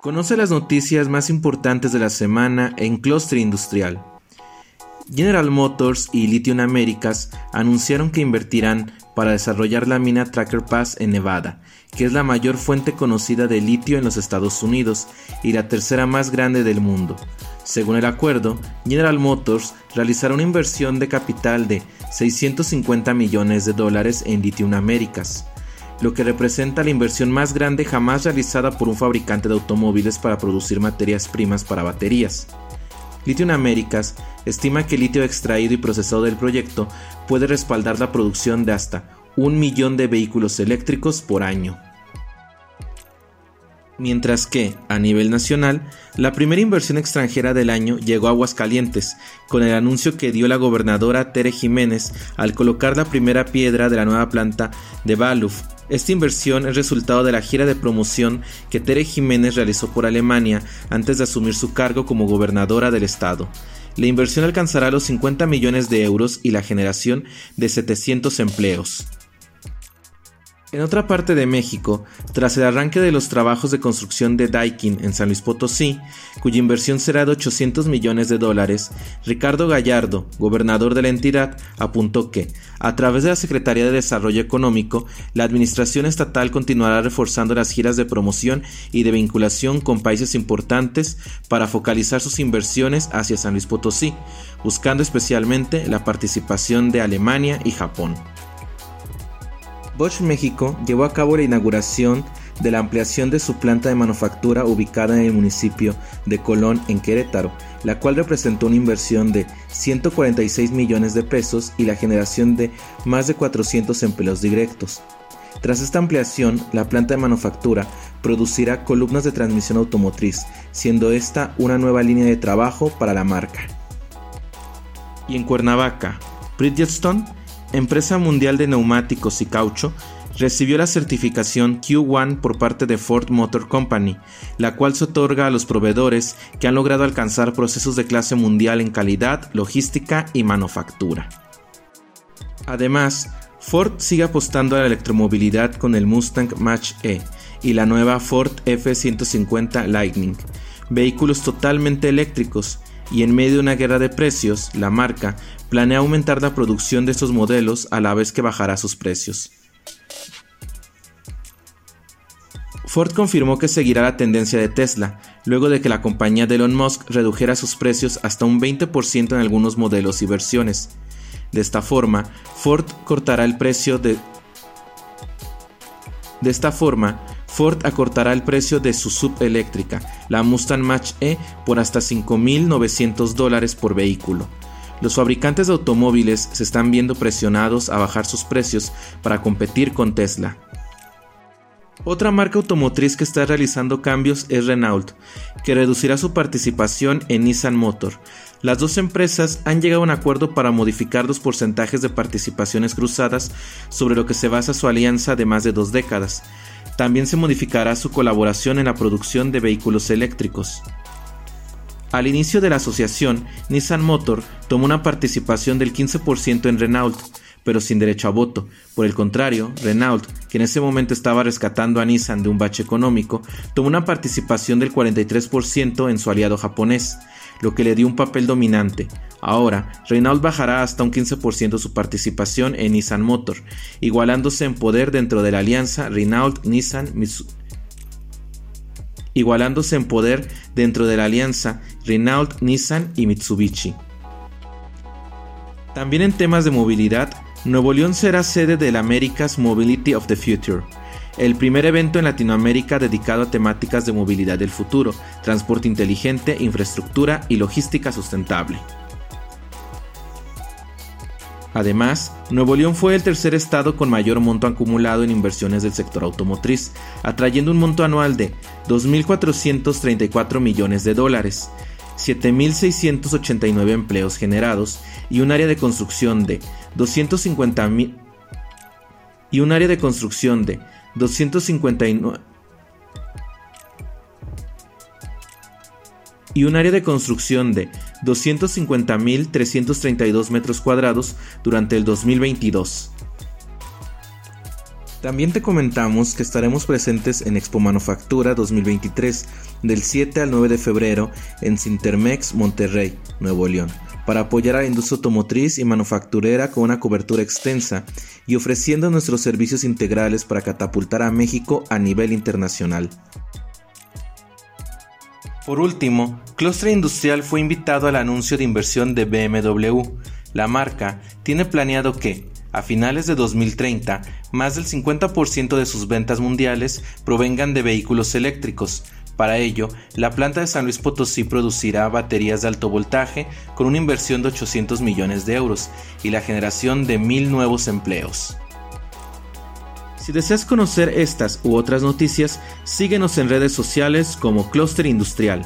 Conoce las noticias más importantes de la semana en Cluster Industrial. General Motors y Lithium Americas anunciaron que invertirán para desarrollar la mina Tracker Pass en Nevada, que es la mayor fuente conocida de litio en los Estados Unidos y la tercera más grande del mundo. Según el acuerdo, General Motors realizará una inversión de capital de 650 millones de dólares en Lithium Americas, lo que representa la inversión más grande jamás realizada por un fabricante de automóviles para producir materias primas para baterías. Lithium Americas estima que el litio extraído y procesado del proyecto puede respaldar la producción de hasta un millón de vehículos eléctricos por año. Mientras que, a nivel nacional, la primera inversión extranjera del año llegó a Aguascalientes, con el anuncio que dio la gobernadora Tere Jiménez al colocar la primera piedra de la nueva planta de Baluf. Esta inversión es resultado de la gira de promoción que Tere Jiménez realizó por Alemania antes de asumir su cargo como gobernadora del estado. La inversión alcanzará los 50 millones de euros y la generación de 700 empleos. En otra parte de México, tras el arranque de los trabajos de construcción de Daikin en San Luis Potosí, cuya inversión será de 800 millones de dólares, Ricardo Gallardo, gobernador de la entidad, apuntó que, a través de la Secretaría de Desarrollo Económico, la Administración Estatal continuará reforzando las giras de promoción y de vinculación con países importantes para focalizar sus inversiones hacia San Luis Potosí, buscando especialmente la participación de Alemania y Japón. Bosch México llevó a cabo la inauguración de la ampliación de su planta de manufactura ubicada en el municipio de Colón, en Querétaro, la cual representó una inversión de 146 millones de pesos y la generación de más de 400 empleos directos. Tras esta ampliación, la planta de manufactura producirá columnas de transmisión automotriz, siendo esta una nueva línea de trabajo para la marca. Y en Cuernavaca, Bridgestone empresa mundial de neumáticos y caucho, recibió la certificación Q1 por parte de Ford Motor Company, la cual se otorga a los proveedores que han logrado alcanzar procesos de clase mundial en calidad, logística y manufactura. Además, Ford sigue apostando a la electromovilidad con el Mustang Mach-E y la nueva Ford F-150 Lightning, vehículos totalmente eléctricos, y en medio de una guerra de precios, la marca planea aumentar la producción de estos modelos a la vez que bajará sus precios. Ford confirmó que seguirá la tendencia de Tesla, luego de que la compañía de Elon Musk redujera sus precios hasta un 20% en algunos modelos y versiones. De esta forma, Ford cortará el precio de de esta forma, Ford acortará el precio de su subeléctrica, la Mustang Mach-E, por hasta 5.900 dólares por vehículo. Los fabricantes de automóviles se están viendo presionados a bajar sus precios para competir con Tesla. Otra marca automotriz que está realizando cambios es Renault, que reducirá su participación en Nissan Motor. Las dos empresas han llegado a un acuerdo para modificar los porcentajes de participaciones cruzadas sobre lo que se basa su alianza de más de dos décadas. También se modificará su colaboración en la producción de vehículos eléctricos. Al inicio de la asociación, Nissan Motor tomó una participación del 15% en Renault, pero sin derecho a voto. Por el contrario, Renault, que en ese momento estaba rescatando a Nissan de un bache económico, tomó una participación del 43% en su aliado japonés, lo que le dio un papel dominante. Ahora, Renault bajará hasta un 15% su participación en Nissan Motor, igualándose en poder dentro de la alianza Renault-Nissan igualándose en poder dentro de la alianza Renault, Nissan y Mitsubishi. También en temas de movilidad, Nuevo León será sede del America's Mobility of the Future, el primer evento en Latinoamérica dedicado a temáticas de movilidad del futuro, transporte inteligente, infraestructura y logística sustentable. Además, Nuevo León fue el tercer estado con mayor monto acumulado en inversiones del sector automotriz, atrayendo un monto anual de 2.434 millones de dólares, 7.689 empleos generados y un área de construcción de 250 y un área de construcción de 259 y un área de construcción de 250.332 metros cuadrados durante el 2022. También te comentamos que estaremos presentes en Expo Manufactura 2023 del 7 al 9 de febrero en Cintermex Monterrey, Nuevo León, para apoyar a la industria automotriz y manufacturera con una cobertura extensa y ofreciendo nuestros servicios integrales para catapultar a México a nivel internacional. Por último, Cluster Industrial fue invitado al anuncio de inversión de BMW. La marca tiene planeado que, a finales de 2030, más del 50% de sus ventas mundiales provengan de vehículos eléctricos. Para ello, la planta de San Luis Potosí producirá baterías de alto voltaje con una inversión de 800 millones de euros y la generación de mil nuevos empleos. Si deseas conocer estas u otras noticias, síguenos en redes sociales como Cluster Industrial.